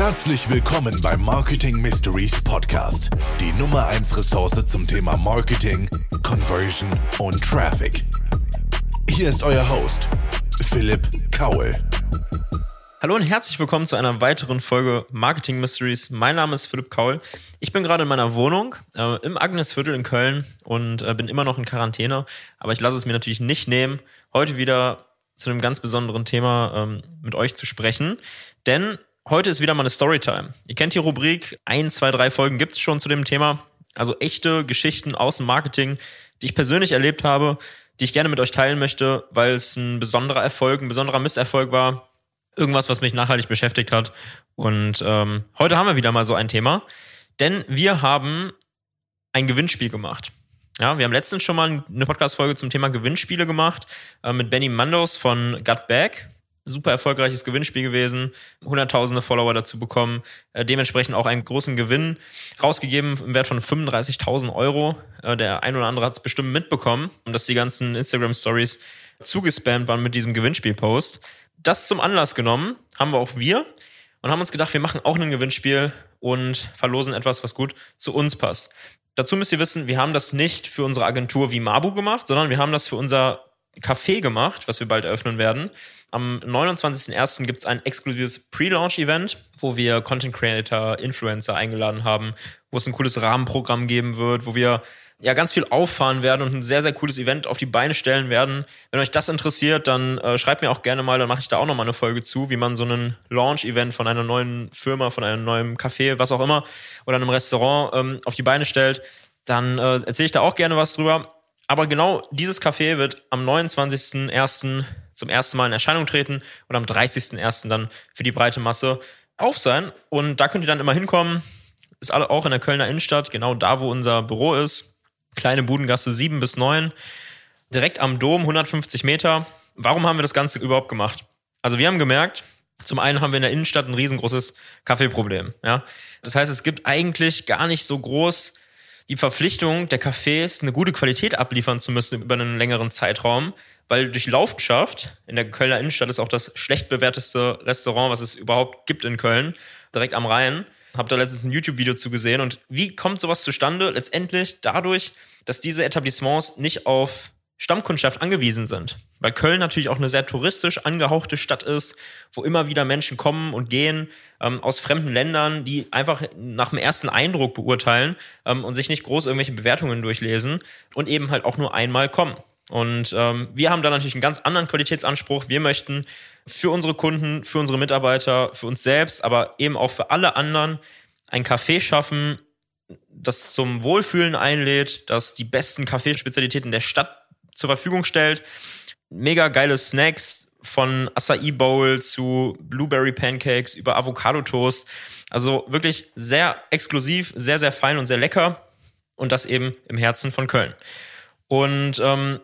Herzlich willkommen beim Marketing Mysteries Podcast, die Nummer 1 Ressource zum Thema Marketing, Conversion und Traffic. Hier ist euer Host, Philipp Kaul. Hallo und herzlich willkommen zu einer weiteren Folge Marketing Mysteries. Mein Name ist Philipp Kaul. Ich bin gerade in meiner Wohnung äh, im Agnesviertel in Köln und äh, bin immer noch in Quarantäne, aber ich lasse es mir natürlich nicht nehmen, heute wieder zu einem ganz besonderen Thema ähm, mit euch zu sprechen. Denn Heute ist wieder mal eine Storytime. Ihr kennt die Rubrik, ein, zwei, drei Folgen gibt es schon zu dem Thema. Also echte Geschichten aus dem Marketing, die ich persönlich erlebt habe, die ich gerne mit euch teilen möchte, weil es ein besonderer Erfolg, ein besonderer Misserfolg war. Irgendwas, was mich nachhaltig beschäftigt hat. Und ähm, heute haben wir wieder mal so ein Thema. Denn wir haben ein Gewinnspiel gemacht. Ja, wir haben letztens schon mal eine Podcast-Folge zum Thema Gewinnspiele gemacht äh, mit Benny Mandos von Gut Bag super erfolgreiches Gewinnspiel gewesen, hunderttausende Follower dazu bekommen, äh, dementsprechend auch einen großen Gewinn rausgegeben im Wert von 35.000 Euro. Äh, der ein oder andere hat es bestimmt mitbekommen, dass die ganzen Instagram-Stories zugespammt waren mit diesem Gewinnspiel-Post. Das zum Anlass genommen haben wir auch wir und haben uns gedacht, wir machen auch ein Gewinnspiel und verlosen etwas, was gut zu uns passt. Dazu müsst ihr wissen, wir haben das nicht für unsere Agentur wie Mabu gemacht, sondern wir haben das für unser Café gemacht, was wir bald eröffnen werden. Am 29.01. gibt es ein exklusives Pre-Launch-Event, wo wir Content Creator, Influencer eingeladen haben, wo es ein cooles Rahmenprogramm geben wird, wo wir ja ganz viel auffahren werden und ein sehr, sehr cooles Event auf die Beine stellen werden. Wenn euch das interessiert, dann äh, schreibt mir auch gerne mal, dann mache ich da auch nochmal eine Folge zu, wie man so einen Launch-Event von einer neuen Firma, von einem neuen Café, was auch immer, oder einem Restaurant ähm, auf die Beine stellt. Dann äh, erzähle ich da auch gerne was drüber. Aber genau dieses Café wird am 29.01. zum ersten Mal in Erscheinung treten und am 30.01. dann für die breite Masse auf sein. Und da könnt ihr dann immer hinkommen. Ist alle auch in der Kölner Innenstadt, genau da, wo unser Büro ist. Kleine Budengasse 7 bis 9. Direkt am Dom, 150 Meter. Warum haben wir das Ganze überhaupt gemacht? Also wir haben gemerkt, zum einen haben wir in der Innenstadt ein riesengroßes Kaffeeproblem. Ja? Das heißt, es gibt eigentlich gar nicht so groß die Verpflichtung der Cafés, eine gute Qualität abliefern zu müssen über einen längeren Zeitraum, weil durch Laufschaft in der Kölner Innenstadt ist auch das schlecht bewerteste Restaurant, was es überhaupt gibt in Köln, direkt am Rhein. Hab da letztens ein YouTube-Video zu gesehen und wie kommt sowas zustande? Letztendlich dadurch, dass diese Etablissements nicht auf Stammkundschaft angewiesen sind. Weil Köln natürlich auch eine sehr touristisch angehauchte Stadt ist, wo immer wieder Menschen kommen und gehen ähm, aus fremden Ländern, die einfach nach dem ersten Eindruck beurteilen ähm, und sich nicht groß irgendwelche Bewertungen durchlesen und eben halt auch nur einmal kommen. Und ähm, wir haben da natürlich einen ganz anderen Qualitätsanspruch. Wir möchten für unsere Kunden, für unsere Mitarbeiter, für uns selbst, aber eben auch für alle anderen ein Café schaffen, das zum Wohlfühlen einlädt, das die besten Kaffeespezialitäten der Stadt zur Verfügung stellt. Mega geile Snacks von Acai Bowl zu Blueberry Pancakes über Avocado Toast. Also wirklich sehr exklusiv, sehr, sehr fein und sehr lecker. Und das eben im Herzen von Köln. Und ähm,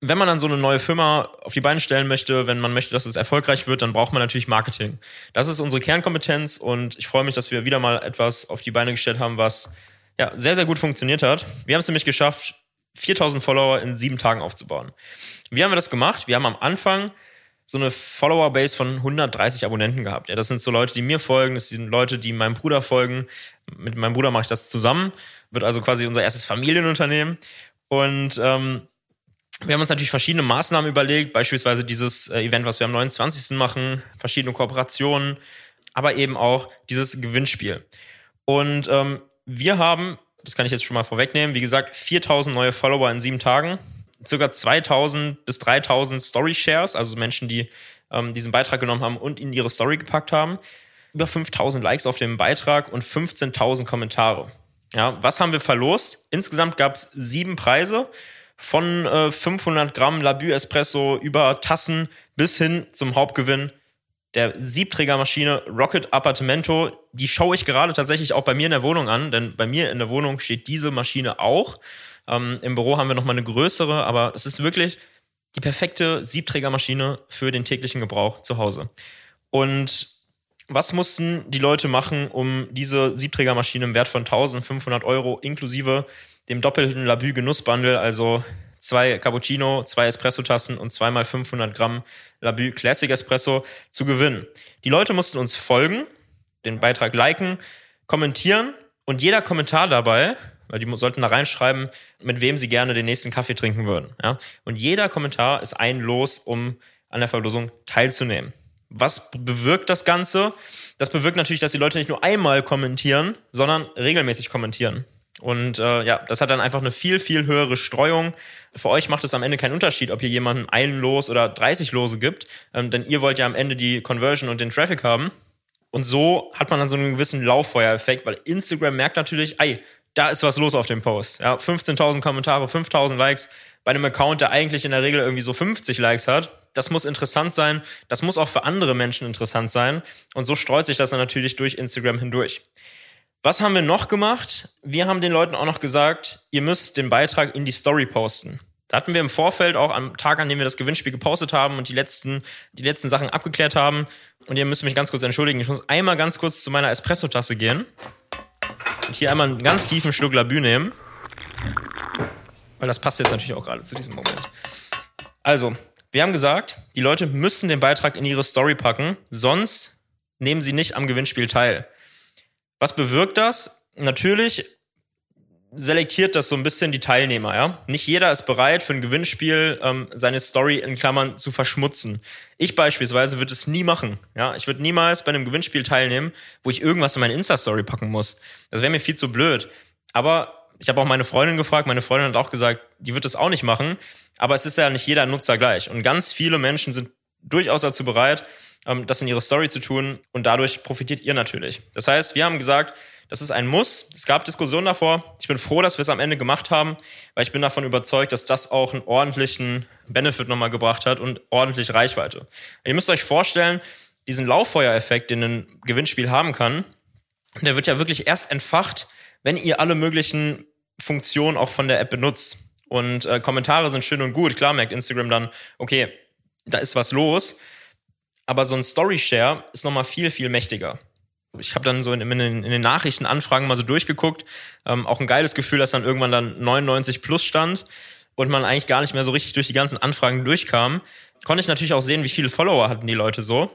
wenn man dann so eine neue Firma auf die Beine stellen möchte, wenn man möchte, dass es erfolgreich wird, dann braucht man natürlich Marketing. Das ist unsere Kernkompetenz und ich freue mich, dass wir wieder mal etwas auf die Beine gestellt haben, was ja sehr, sehr gut funktioniert hat. Wir haben es nämlich geschafft, 4000 Follower in sieben Tagen aufzubauen. Wie haben wir das gemacht? Wir haben am Anfang so eine Follower-Base von 130 Abonnenten gehabt. Ja, das sind so Leute, die mir folgen, das sind Leute, die meinem Bruder folgen. Mit meinem Bruder mache ich das zusammen. Wird also quasi unser erstes Familienunternehmen. Und ähm, wir haben uns natürlich verschiedene Maßnahmen überlegt, beispielsweise dieses äh, Event, was wir am 29. machen, verschiedene Kooperationen, aber eben auch dieses Gewinnspiel. Und ähm, wir haben das kann ich jetzt schon mal vorwegnehmen. Wie gesagt, 4000 neue Follower in sieben Tagen, circa 2000 bis 3000 Story Shares, also Menschen, die ähm, diesen Beitrag genommen haben und in ihre Story gepackt haben, über 5000 Likes auf dem Beitrag und 15.000 Kommentare. Ja, was haben wir verlost? Insgesamt gab es sieben Preise von äh, 500 Gramm Labü Espresso über Tassen bis hin zum Hauptgewinn der Siebträgermaschine Rocket Appartamento. Die schaue ich gerade tatsächlich auch bei mir in der Wohnung an, denn bei mir in der Wohnung steht diese Maschine auch. Ähm, Im Büro haben wir nochmal eine größere, aber es ist wirklich die perfekte Siebträgermaschine für den täglichen Gebrauch zu Hause. Und was mussten die Leute machen, um diese Siebträgermaschine im Wert von 1500 Euro inklusive dem doppelten Labü Genussbundle, also zwei Cappuccino, zwei Espresso-Tassen und zweimal 500 Gramm Labü Classic Espresso zu gewinnen. Die Leute mussten uns folgen. den Beitrag liken, kommentieren und jeder Kommentar dabei, weil die sollten da reinschreiben, mit wem sie gerne den nächsten Kaffee trinken würden. Ja? Und jeder Kommentar ist ein Los, um an der Verlosung teilzunehmen. Was bewirkt das Ganze? Das bewirkt natürlich, dass die Leute nicht nur einmal kommentieren, sondern regelmäßig kommentieren. Und äh, ja, das hat dann einfach eine viel, viel höhere Streuung. Für euch macht es am Ende keinen Unterschied, ob ihr jemanden einen Los oder 30 Lose gibt, ähm, denn ihr wollt ja am Ende die Conversion und den Traffic haben. Und so hat man dann so einen gewissen Lauffeuereffekt, weil Instagram merkt natürlich, ey, da ist was los auf dem Post. Ja, 15.000 Kommentare, 5.000 Likes bei einem Account, der eigentlich in der Regel irgendwie so 50 Likes hat. Das muss interessant sein. Das muss auch für andere Menschen interessant sein. Und so streut sich das dann natürlich durch Instagram hindurch. Was haben wir noch gemacht? Wir haben den Leuten auch noch gesagt, ihr müsst den Beitrag in die Story posten. Da hatten wir im Vorfeld auch am Tag, an dem wir das Gewinnspiel gepostet haben und die letzten, die letzten Sachen abgeklärt haben. Und ihr müsst mich ganz kurz entschuldigen. Ich muss einmal ganz kurz zu meiner Espresso-Tasse gehen. Und hier einmal einen ganz tiefen Schluck Labü nehmen. Weil das passt jetzt natürlich auch gerade zu diesem Moment. Also, wir haben gesagt, die Leute müssen den Beitrag in ihre Story packen, sonst nehmen sie nicht am Gewinnspiel teil. Was bewirkt das? Natürlich selektiert das so ein bisschen die Teilnehmer, ja. Nicht jeder ist bereit, für ein Gewinnspiel ähm, seine Story in Klammern zu verschmutzen. Ich beispielsweise würde es nie machen, ja. Ich würde niemals bei einem Gewinnspiel teilnehmen, wo ich irgendwas in meine Insta-Story packen muss. Das wäre mir viel zu blöd. Aber ich habe auch meine Freundin gefragt, meine Freundin hat auch gesagt, die wird es auch nicht machen. Aber es ist ja nicht jeder Nutzer gleich. Und ganz viele Menschen sind durchaus dazu bereit, ähm, das in ihre Story zu tun. Und dadurch profitiert ihr natürlich. Das heißt, wir haben gesagt, das ist ein Muss. Es gab Diskussionen davor. Ich bin froh, dass wir es am Ende gemacht haben, weil ich bin davon überzeugt, dass das auch einen ordentlichen Benefit nochmal gebracht hat und ordentlich Reichweite. Ihr müsst euch vorstellen, diesen Lauffeuereffekt, den ein Gewinnspiel haben kann, der wird ja wirklich erst entfacht, wenn ihr alle möglichen Funktionen auch von der App benutzt. Und äh, Kommentare sind schön und gut. Klar merkt Instagram dann, okay, da ist was los. Aber so ein Story Share ist nochmal viel, viel mächtiger. Ich habe dann so in, in, in, den Nachrichtenanfragen mal so durchgeguckt. Ähm, auch ein geiles Gefühl, dass dann irgendwann dann 99 plus stand und man eigentlich gar nicht mehr so richtig durch die ganzen Anfragen durchkam. Konnte ich natürlich auch sehen, wie viele Follower hatten die Leute so.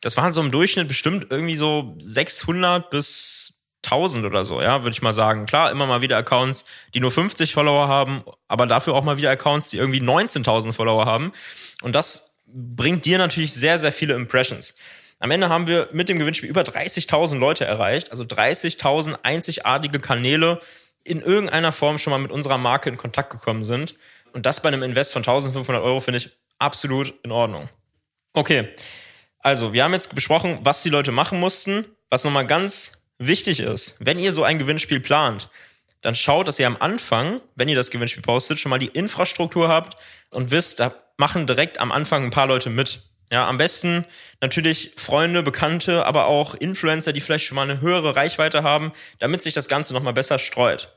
Das waren so im Durchschnitt bestimmt irgendwie so 600 bis 1000 oder so, ja, würde ich mal sagen. Klar, immer mal wieder Accounts, die nur 50 Follower haben, aber dafür auch mal wieder Accounts, die irgendwie 19.000 Follower haben. Und das bringt dir natürlich sehr, sehr viele Impressions. Am Ende haben wir mit dem Gewinnspiel über 30.000 Leute erreicht, also 30.000 einzigartige Kanäle in irgendeiner Form schon mal mit unserer Marke in Kontakt gekommen sind. Und das bei einem Invest von 1500 Euro finde ich absolut in Ordnung. Okay, also wir haben jetzt besprochen, was die Leute machen mussten. Was nochmal ganz wichtig ist, wenn ihr so ein Gewinnspiel plant, dann schaut, dass ihr am Anfang, wenn ihr das Gewinnspiel postet, schon mal die Infrastruktur habt und wisst, da machen direkt am Anfang ein paar Leute mit. Ja, am besten natürlich Freunde, Bekannte, aber auch Influencer, die vielleicht schon mal eine höhere Reichweite haben, damit sich das Ganze nochmal besser streut.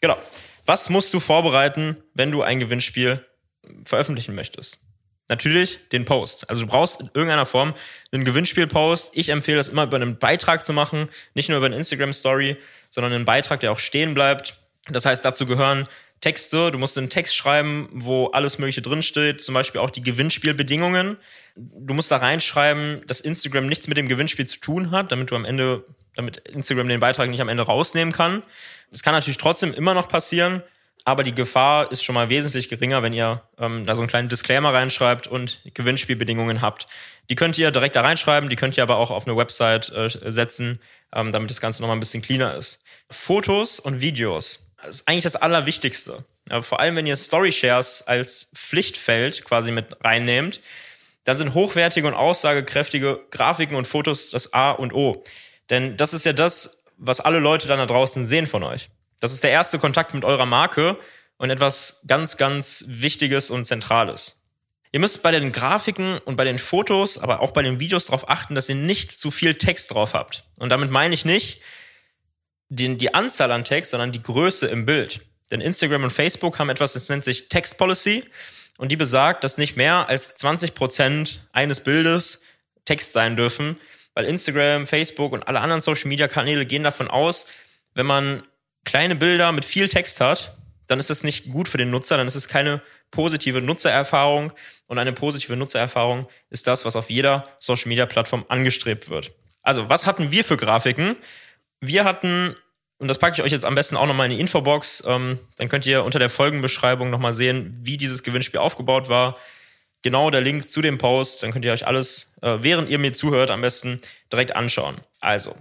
Genau. Was musst du vorbereiten, wenn du ein Gewinnspiel veröffentlichen möchtest? Natürlich den Post. Also du brauchst in irgendeiner Form einen Gewinnspiel-Post. Ich empfehle das immer über einen Beitrag zu machen, nicht nur über eine Instagram-Story, sondern einen Beitrag, der auch stehen bleibt. Das heißt, dazu gehören Texte. Du musst einen Text schreiben, wo alles Mögliche drinsteht, zum Beispiel auch die Gewinnspielbedingungen. Du musst da reinschreiben, dass Instagram nichts mit dem Gewinnspiel zu tun hat, damit du am Ende, damit Instagram den Beitrag nicht am Ende rausnehmen kann. Das kann natürlich trotzdem immer noch passieren, aber die Gefahr ist schon mal wesentlich geringer, wenn ihr ähm, da so einen kleinen Disclaimer reinschreibt und Gewinnspielbedingungen habt. Die könnt ihr direkt da reinschreiben, die könnt ihr aber auch auf eine Website äh, setzen, ähm, damit das Ganze nochmal ein bisschen cleaner ist. Fotos und Videos das ist eigentlich das Allerwichtigste. Ja, vor allem, wenn ihr Story Shares als Pflichtfeld quasi mit reinnehmt, dann sind hochwertige und aussagekräftige Grafiken und Fotos das A und O. Denn das ist ja das, was alle Leute dann da draußen sehen von euch. Das ist der erste Kontakt mit eurer Marke und etwas ganz, ganz Wichtiges und Zentrales. Ihr müsst bei den Grafiken und bei den Fotos, aber auch bei den Videos darauf achten, dass ihr nicht zu viel Text drauf habt. Und damit meine ich nicht, die, die Anzahl an Text, sondern die Größe im Bild. Denn Instagram und Facebook haben etwas, das nennt sich Text Policy und die besagt, dass nicht mehr als 20 Prozent eines Bildes Text sein dürfen, weil Instagram, Facebook und alle anderen Social Media Kanäle gehen davon aus, wenn man kleine Bilder mit viel Text hat, dann ist es nicht gut für den Nutzer, dann ist es keine positive Nutzererfahrung und eine positive Nutzererfahrung ist das, was auf jeder Social Media Plattform angestrebt wird. Also, was hatten wir für Grafiken? Wir hatten, und das packe ich euch jetzt am besten auch nochmal in die Infobox, ähm, dann könnt ihr unter der Folgenbeschreibung nochmal sehen, wie dieses Gewinnspiel aufgebaut war. Genau der Link zu dem Post, dann könnt ihr euch alles, äh, während ihr mir zuhört, am besten direkt anschauen. Also,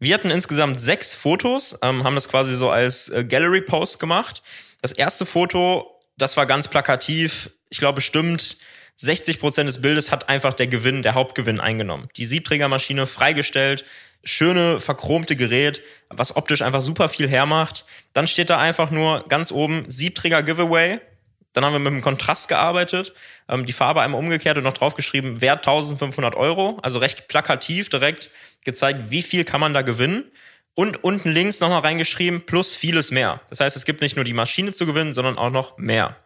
wir hatten insgesamt sechs Fotos, ähm, haben das quasi so als äh, Gallery-Post gemacht. Das erste Foto, das war ganz plakativ. Ich glaube, bestimmt 60 Prozent des Bildes hat einfach der Gewinn, der Hauptgewinn eingenommen. Die Siebträgermaschine freigestellt, schöne verchromte Gerät, was optisch einfach super viel hermacht. Dann steht da einfach nur ganz oben Siebträger Giveaway. Dann haben wir mit dem Kontrast gearbeitet, ähm, die Farbe einmal umgekehrt und noch draufgeschrieben, Wert 1500 Euro. Also recht plakativ direkt gezeigt, wie viel kann man da gewinnen. Und unten links nochmal reingeschrieben, plus vieles mehr. Das heißt, es gibt nicht nur die Maschine zu gewinnen, sondern auch noch mehr.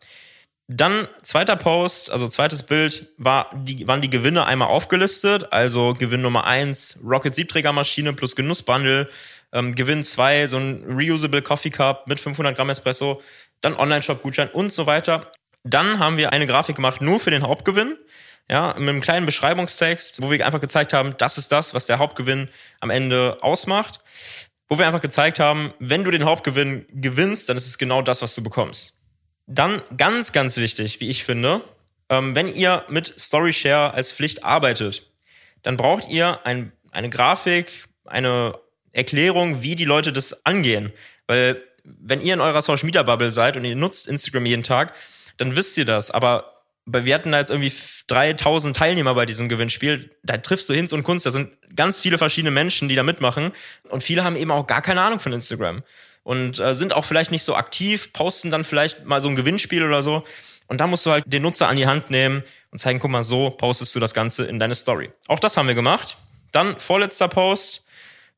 Dann zweiter Post, also zweites Bild, war die, waren die Gewinne einmal aufgelistet. Also Gewinn Nummer eins Rocket Siebträgermaschine plus Genussbundle. Ähm, Gewinn zwei so ein Reusable Coffee Cup mit 500 Gramm Espresso. Dann Online-Shop-Gutschein und so weiter. Dann haben wir eine Grafik gemacht nur für den Hauptgewinn. Ja, mit einem kleinen Beschreibungstext, wo wir einfach gezeigt haben, das ist das, was der Hauptgewinn am Ende ausmacht. Wo wir einfach gezeigt haben, wenn du den Hauptgewinn gewinnst, dann ist es genau das, was du bekommst. Dann ganz, ganz wichtig, wie ich finde, ähm, wenn ihr mit StoryShare als Pflicht arbeitet, dann braucht ihr ein, eine Grafik, eine Erklärung, wie die Leute das angehen. Weil wenn ihr in eurer Social Media Bubble seid und ihr nutzt Instagram jeden Tag, dann wisst ihr das. Aber wir hatten da jetzt irgendwie 3000 Teilnehmer bei diesem Gewinnspiel. Da triffst du Hinz und Kunst. Da sind ganz viele verschiedene Menschen, die da mitmachen. Und viele haben eben auch gar keine Ahnung von Instagram und äh, sind auch vielleicht nicht so aktiv, posten dann vielleicht mal so ein Gewinnspiel oder so. Und da musst du halt den Nutzer an die Hand nehmen und zeigen, guck mal, so postest du das Ganze in deine Story. Auch das haben wir gemacht. Dann vorletzter Post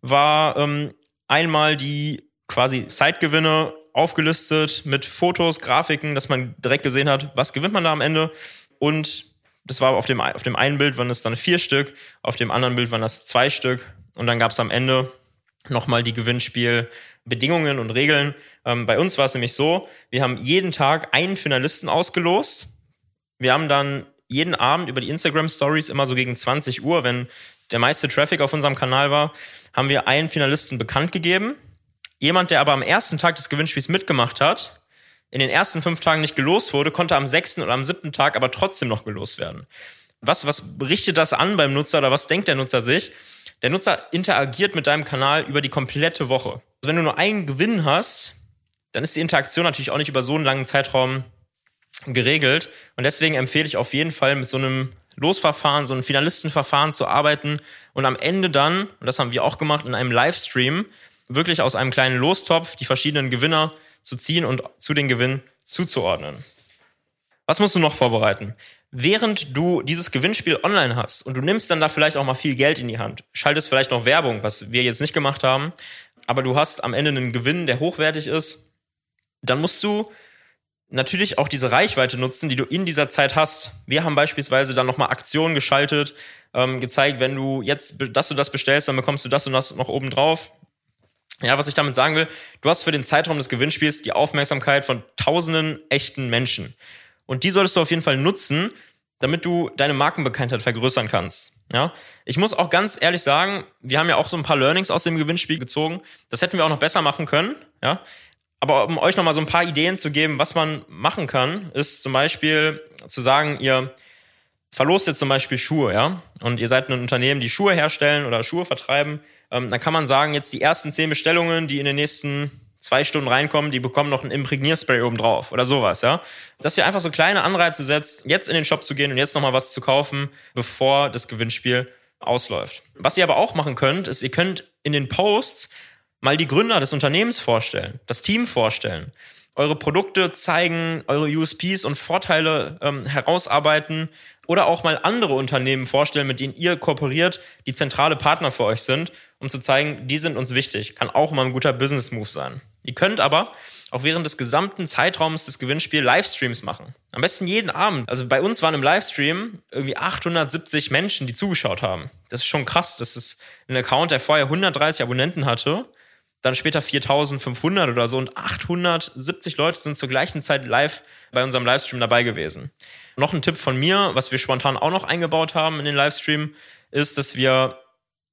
war ähm, einmal die quasi Zeitgewinne aufgelistet mit Fotos, Grafiken, dass man direkt gesehen hat, was gewinnt man da am Ende. Und das war auf dem, auf dem einen Bild waren es dann vier Stück, auf dem anderen Bild waren das zwei Stück. Und dann gab es am Ende nochmal die Gewinnspielbedingungen und Regeln. Ähm, bei uns war es nämlich so, wir haben jeden Tag einen Finalisten ausgelost. Wir haben dann jeden Abend über die Instagram Stories immer so gegen 20 Uhr, wenn der meiste Traffic auf unserem Kanal war, haben wir einen Finalisten bekannt gegeben. Jemand, der aber am ersten Tag des Gewinnspiels mitgemacht hat, in den ersten fünf Tagen nicht gelost wurde, konnte am sechsten oder am siebten Tag aber trotzdem noch gelost werden. Was, was richtet das an beim Nutzer oder was denkt der Nutzer sich? Der Nutzer interagiert mit deinem Kanal über die komplette Woche. Also wenn du nur einen Gewinn hast, dann ist die Interaktion natürlich auch nicht über so einen langen Zeitraum geregelt. Und deswegen empfehle ich auf jeden Fall mit so einem Losverfahren, so einem Finalistenverfahren zu arbeiten und am Ende dann, und das haben wir auch gemacht, in einem Livestream, wirklich aus einem kleinen Lostopf die verschiedenen Gewinner zu ziehen und zu den Gewinnen zuzuordnen. Was musst du noch vorbereiten? Während du dieses Gewinnspiel online hast und du nimmst dann da vielleicht auch mal viel Geld in die Hand, schaltest vielleicht noch Werbung, was wir jetzt nicht gemacht haben, aber du hast am Ende einen Gewinn, der hochwertig ist, dann musst du natürlich auch diese Reichweite nutzen, die du in dieser Zeit hast. Wir haben beispielsweise dann nochmal Aktionen geschaltet, ähm, gezeigt, wenn du jetzt, dass du das bestellst, dann bekommst du das und das noch oben drauf. Ja, was ich damit sagen will, du hast für den Zeitraum des Gewinnspiels die Aufmerksamkeit von tausenden echten Menschen. Und die solltest du auf jeden Fall nutzen, damit du deine Markenbekanntheit vergrößern kannst. Ja, ich muss auch ganz ehrlich sagen, wir haben ja auch so ein paar Learnings aus dem Gewinnspiel gezogen. Das hätten wir auch noch besser machen können. Ja, aber um euch noch mal so ein paar Ideen zu geben, was man machen kann, ist zum Beispiel zu sagen, ihr verlost jetzt zum Beispiel Schuhe, ja, und ihr seid ein Unternehmen, die Schuhe herstellen oder Schuhe vertreiben. Ähm, dann kann man sagen, jetzt die ersten zehn Bestellungen, die in den nächsten zwei Stunden reinkommen, die bekommen noch ein Imprägnierspray oben drauf oder sowas, ja. Dass ihr einfach so kleine Anreize setzt, jetzt in den Shop zu gehen und jetzt nochmal was zu kaufen, bevor das Gewinnspiel ausläuft. Was ihr aber auch machen könnt, ist, ihr könnt in den Posts mal die Gründer des Unternehmens vorstellen, das Team vorstellen, eure Produkte zeigen, eure USPs und Vorteile ähm, herausarbeiten oder auch mal andere Unternehmen vorstellen, mit denen ihr kooperiert, die zentrale Partner für euch sind, um zu zeigen, die sind uns wichtig. Kann auch mal ein guter Business-Move sein. Ihr könnt aber auch während des gesamten Zeitraums des Gewinnspiels Livestreams machen. Am besten jeden Abend. Also bei uns waren im Livestream irgendwie 870 Menschen, die zugeschaut haben. Das ist schon krass. Das ist ein Account, der vorher 130 Abonnenten hatte, dann später 4500 oder so und 870 Leute sind zur gleichen Zeit live bei unserem Livestream dabei gewesen. Noch ein Tipp von mir, was wir spontan auch noch eingebaut haben in den Livestream, ist, dass wir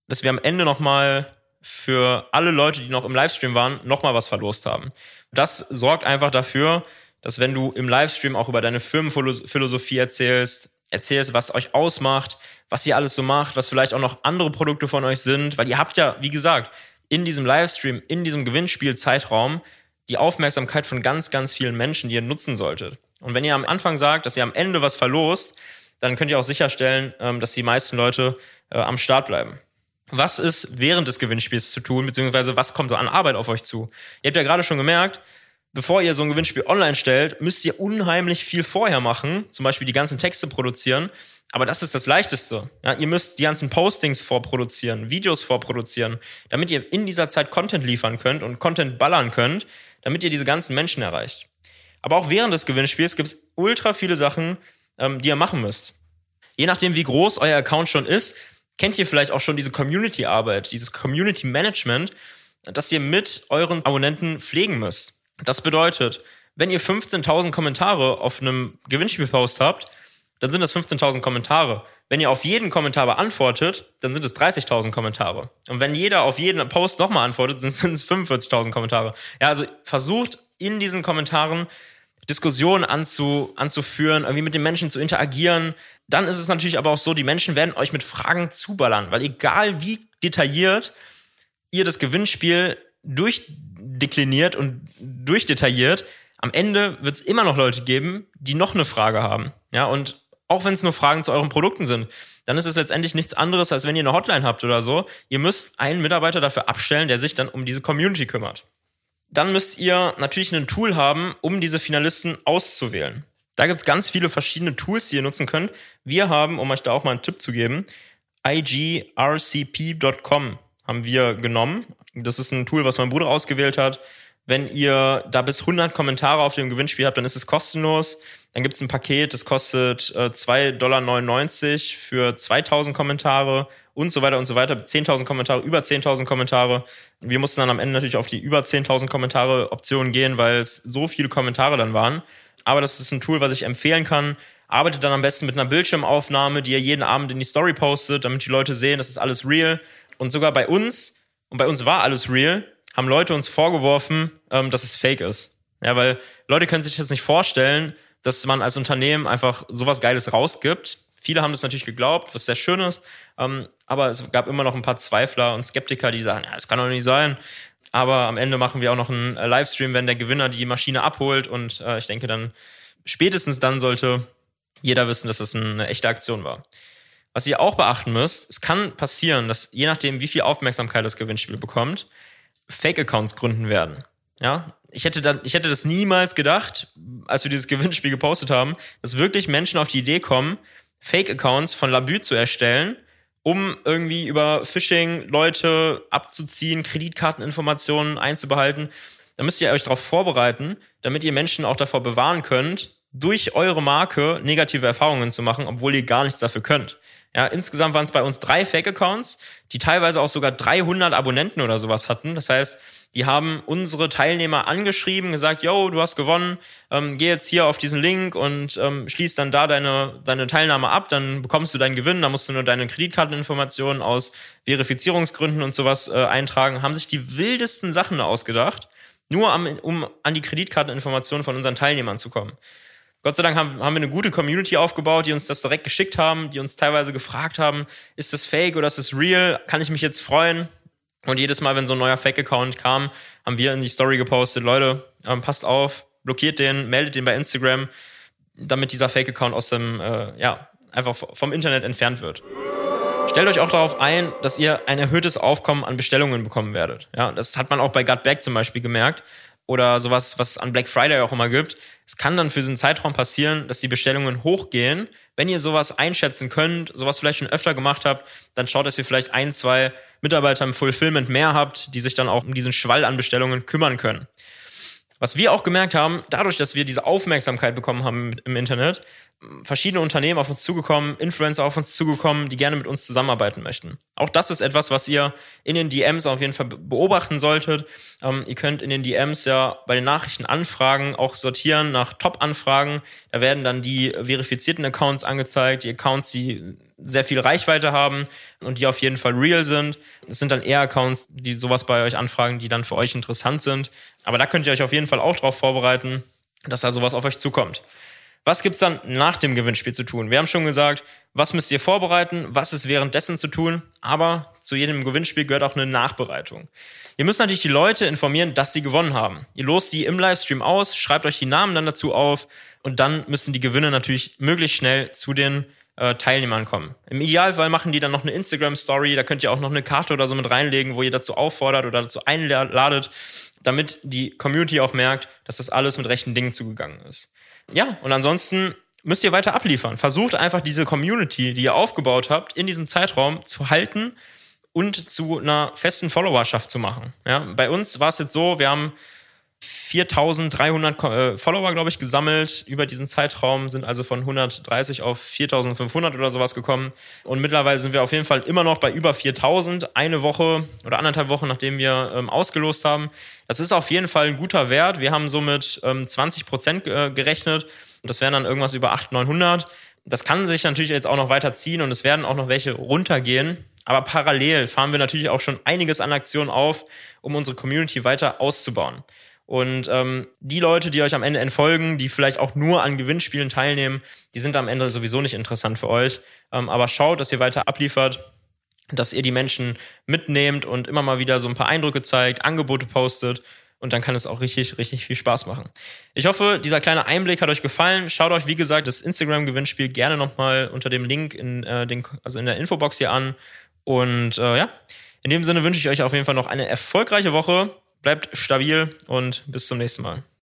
dass wir am Ende nochmal für alle Leute, die noch im Livestream waren, nochmal was verlost haben. Das sorgt einfach dafür, dass wenn du im Livestream auch über deine Firmenphilosophie erzählst, erzählst, was euch ausmacht, was ihr alles so macht, was vielleicht auch noch andere Produkte von euch sind, weil ihr habt ja, wie gesagt, in diesem Livestream, in diesem Gewinnspielzeitraum die Aufmerksamkeit von ganz, ganz vielen Menschen, die ihr nutzen solltet. Und wenn ihr am Anfang sagt, dass ihr am Ende was verlost, dann könnt ihr auch sicherstellen, ähm, dass die meisten Leute äh, am Start bleiben. Was ist während des Gewinnspiels zu tun, beziehungsweise was kommt so an Arbeit auf euch zu? Ihr habt ja gerade schon gemerkt, bevor ihr so ein Gewinnspiel online stellt, müsst ihr unheimlich viel vorher machen, zum Beispiel die ganzen Texte produzieren. Aber das ist das Leichteste. Ja, ihr müsst die ganzen Postings vorproduzieren, Videos vorproduzieren, damit ihr in dieser Zeit Content liefern könnt und Content ballern könnt, damit ihr diese ganzen Menschen erreicht. Aber auch während des Gewinnspiels gibt es ultra viele Sachen, ähm, die ihr machen müsst. Je nachdem, wie groß euer Account schon ist, kennt ihr vielleicht auch schon diese Community-Arbeit, dieses Community-Management, das ihr mit euren Abonnenten pflegen müsst. Das bedeutet, wenn ihr 15.000 Kommentare auf einem Gewinnspielpost habt, dann sind das 15.000 Kommentare. Wenn ihr auf jeden Kommentar beantwortet, dann sind es 30.000 Kommentare. Und wenn jeder auf jeden Post nochmal antwortet, sind es 45.000 Kommentare. Ja, also versucht in diesen Kommentaren Diskussionen anzu, anzuführen, irgendwie mit den Menschen zu interagieren. Dann ist es natürlich aber auch so, die Menschen werden euch mit Fragen zuballern, weil egal wie detailliert ihr das Gewinnspiel durchdekliniert und durchdetailliert, am Ende wird es immer noch Leute geben, die noch eine Frage haben. Ja, und auch wenn es nur Fragen zu euren Produkten sind, dann ist es letztendlich nichts anderes, als wenn ihr eine Hotline habt oder so. Ihr müsst einen Mitarbeiter dafür abstellen, der sich dann um diese Community kümmert. Dann müsst ihr natürlich ein Tool haben, um diese Finalisten auszuwählen. Da gibt es ganz viele verschiedene Tools, die ihr nutzen könnt. Wir haben, um euch da auch mal einen Tipp zu geben, igrcp.com haben wir genommen. Das ist ein Tool, was mein Bruder ausgewählt hat. Wenn ihr da bis 100 Kommentare auf dem Gewinnspiel habt, dann ist es kostenlos. Dann gibt es ein Paket, das kostet äh, 2,99 Dollar für 2000 Kommentare und so weiter und so weiter. 10.000 Kommentare, über 10.000 Kommentare. Wir mussten dann am Ende natürlich auf die über 10.000 Kommentare Option gehen, weil es so viele Kommentare dann waren. Aber das ist ein Tool, was ich empfehlen kann. Arbeitet dann am besten mit einer Bildschirmaufnahme, die ihr jeden Abend in die Story postet, damit die Leute sehen, das ist alles real. Und sogar bei uns, und bei uns war alles real, haben Leute uns vorgeworfen, ähm, dass es fake ist. Ja, weil Leute können sich das nicht vorstellen, dass man als Unternehmen einfach sowas Geiles rausgibt. Viele haben das natürlich geglaubt, was sehr schön ist. Ähm, aber es gab immer noch ein paar Zweifler und Skeptiker, die sagen, ja, das kann doch nicht sein. Aber am Ende machen wir auch noch einen äh, Livestream, wenn der Gewinner die Maschine abholt. Und äh, ich denke dann, spätestens dann sollte jeder wissen, dass das eine echte Aktion war. Was ihr auch beachten müsst, es kann passieren, dass je nachdem, wie viel Aufmerksamkeit das Gewinnspiel bekommt, Fake-Accounts gründen werden. Ja, ich hätte dann, ich hätte das niemals gedacht, als wir dieses Gewinnspiel gepostet haben, dass wirklich Menschen auf die Idee kommen, Fake-Accounts von Labü zu erstellen, um irgendwie über Phishing Leute abzuziehen, Kreditkarteninformationen einzubehalten. Da müsst ihr euch darauf vorbereiten, damit ihr Menschen auch davor bewahren könnt, durch eure Marke negative Erfahrungen zu machen, obwohl ihr gar nichts dafür könnt. Ja, insgesamt waren es bei uns drei Fake-Accounts, die teilweise auch sogar 300 Abonnenten oder sowas hatten. Das heißt, die haben unsere Teilnehmer angeschrieben, gesagt, yo, du hast gewonnen, ähm, geh jetzt hier auf diesen Link und ähm, schließ dann da deine, deine Teilnahme ab, dann bekommst du deinen Gewinn, da musst du nur deine Kreditkarteninformationen aus Verifizierungsgründen und sowas äh, eintragen. Haben sich die wildesten Sachen ausgedacht, nur am, um an die Kreditkarteninformationen von unseren Teilnehmern zu kommen. Gott sei Dank haben, haben wir eine gute Community aufgebaut, die uns das direkt geschickt haben, die uns teilweise gefragt haben, ist das fake oder ist das real? Kann ich mich jetzt freuen? Und jedes Mal, wenn so ein neuer Fake-Account kam, haben wir in die Story gepostet, Leute, ähm, passt auf, blockiert den, meldet den bei Instagram, damit dieser Fake-Account aus dem, äh, ja, einfach vom Internet entfernt wird. Stellt euch auch darauf ein, dass ihr ein erhöhtes Aufkommen an Bestellungen bekommen werdet. Ja, das hat man auch bei Gutback zum Beispiel gemerkt oder sowas, was es an Black Friday auch immer gibt. Es kann dann für so einen Zeitraum passieren, dass die Bestellungen hochgehen. Wenn ihr sowas einschätzen könnt, sowas vielleicht schon öfter gemacht habt, dann schaut, dass ihr vielleicht ein, zwei Mitarbeiter im Fulfillment mehr habt, die sich dann auch um diesen Schwall an Bestellungen kümmern können. Was wir auch gemerkt haben, dadurch, dass wir diese Aufmerksamkeit bekommen haben im Internet, verschiedene Unternehmen auf uns zugekommen, Influencer auf uns zugekommen, die gerne mit uns zusammenarbeiten möchten. Auch das ist etwas, was ihr in den DMs auf jeden Fall beobachten solltet. Ähm, ihr könnt in den DMs ja bei den Nachrichtenanfragen auch sortieren nach Top-Anfragen. Da werden dann die verifizierten Accounts angezeigt, die Accounts, die sehr viel Reichweite haben und die auf jeden Fall real sind. Es sind dann eher Accounts, die sowas bei euch anfragen, die dann für euch interessant sind. Aber da könnt ihr euch auf jeden Fall auch drauf vorbereiten, dass da sowas auf euch zukommt. Was gibt's dann nach dem Gewinnspiel zu tun? Wir haben schon gesagt, was müsst ihr vorbereiten, was ist währenddessen zu tun, aber zu jedem Gewinnspiel gehört auch eine Nachbereitung. Ihr müsst natürlich die Leute informieren, dass sie gewonnen haben. Ihr lost die im Livestream aus, schreibt euch die Namen dann dazu auf und dann müssen die Gewinne natürlich möglichst schnell zu den äh, Teilnehmern kommen. Im Idealfall machen die dann noch eine Instagram-Story, da könnt ihr auch noch eine Karte oder so mit reinlegen, wo ihr dazu auffordert oder dazu einladet, damit die Community auch merkt, dass das alles mit rechten Dingen zugegangen ist. Ja, und ansonsten müsst ihr weiter abliefern. Versucht einfach diese Community, die ihr aufgebaut habt, in diesem Zeitraum zu halten und zu einer festen Followerschaft zu machen. Ja, bei uns war es jetzt so, wir haben 4300 äh, Follower, glaube ich, gesammelt über diesen Zeitraum, sind also von 130 auf 4500 oder sowas gekommen. Und mittlerweile sind wir auf jeden Fall immer noch bei über 4000, eine Woche oder anderthalb Wochen, nachdem wir ähm, ausgelost haben. Das ist auf jeden Fall ein guter Wert. Wir haben somit ähm, 20 Prozent äh, gerechnet. Das wären dann irgendwas über 800, 900. Das kann sich natürlich jetzt auch noch weiter ziehen und es werden auch noch welche runtergehen. Aber parallel fahren wir natürlich auch schon einiges an Aktionen auf, um unsere Community weiter auszubauen. Und ähm, die Leute, die euch am Ende entfolgen, die vielleicht auch nur an Gewinnspielen teilnehmen, die sind am Ende sowieso nicht interessant für euch. Ähm, aber schaut, dass ihr weiter abliefert, dass ihr die Menschen mitnehmt und immer mal wieder so ein paar Eindrücke zeigt, Angebote postet. Und dann kann es auch richtig, richtig viel Spaß machen. Ich hoffe, dieser kleine Einblick hat euch gefallen. Schaut euch, wie gesagt, das Instagram-Gewinnspiel gerne nochmal unter dem Link in, äh, den, also in der Infobox hier an. Und äh, ja, in dem Sinne wünsche ich euch auf jeden Fall noch eine erfolgreiche Woche. Bleibt stabil und bis zum nächsten Mal.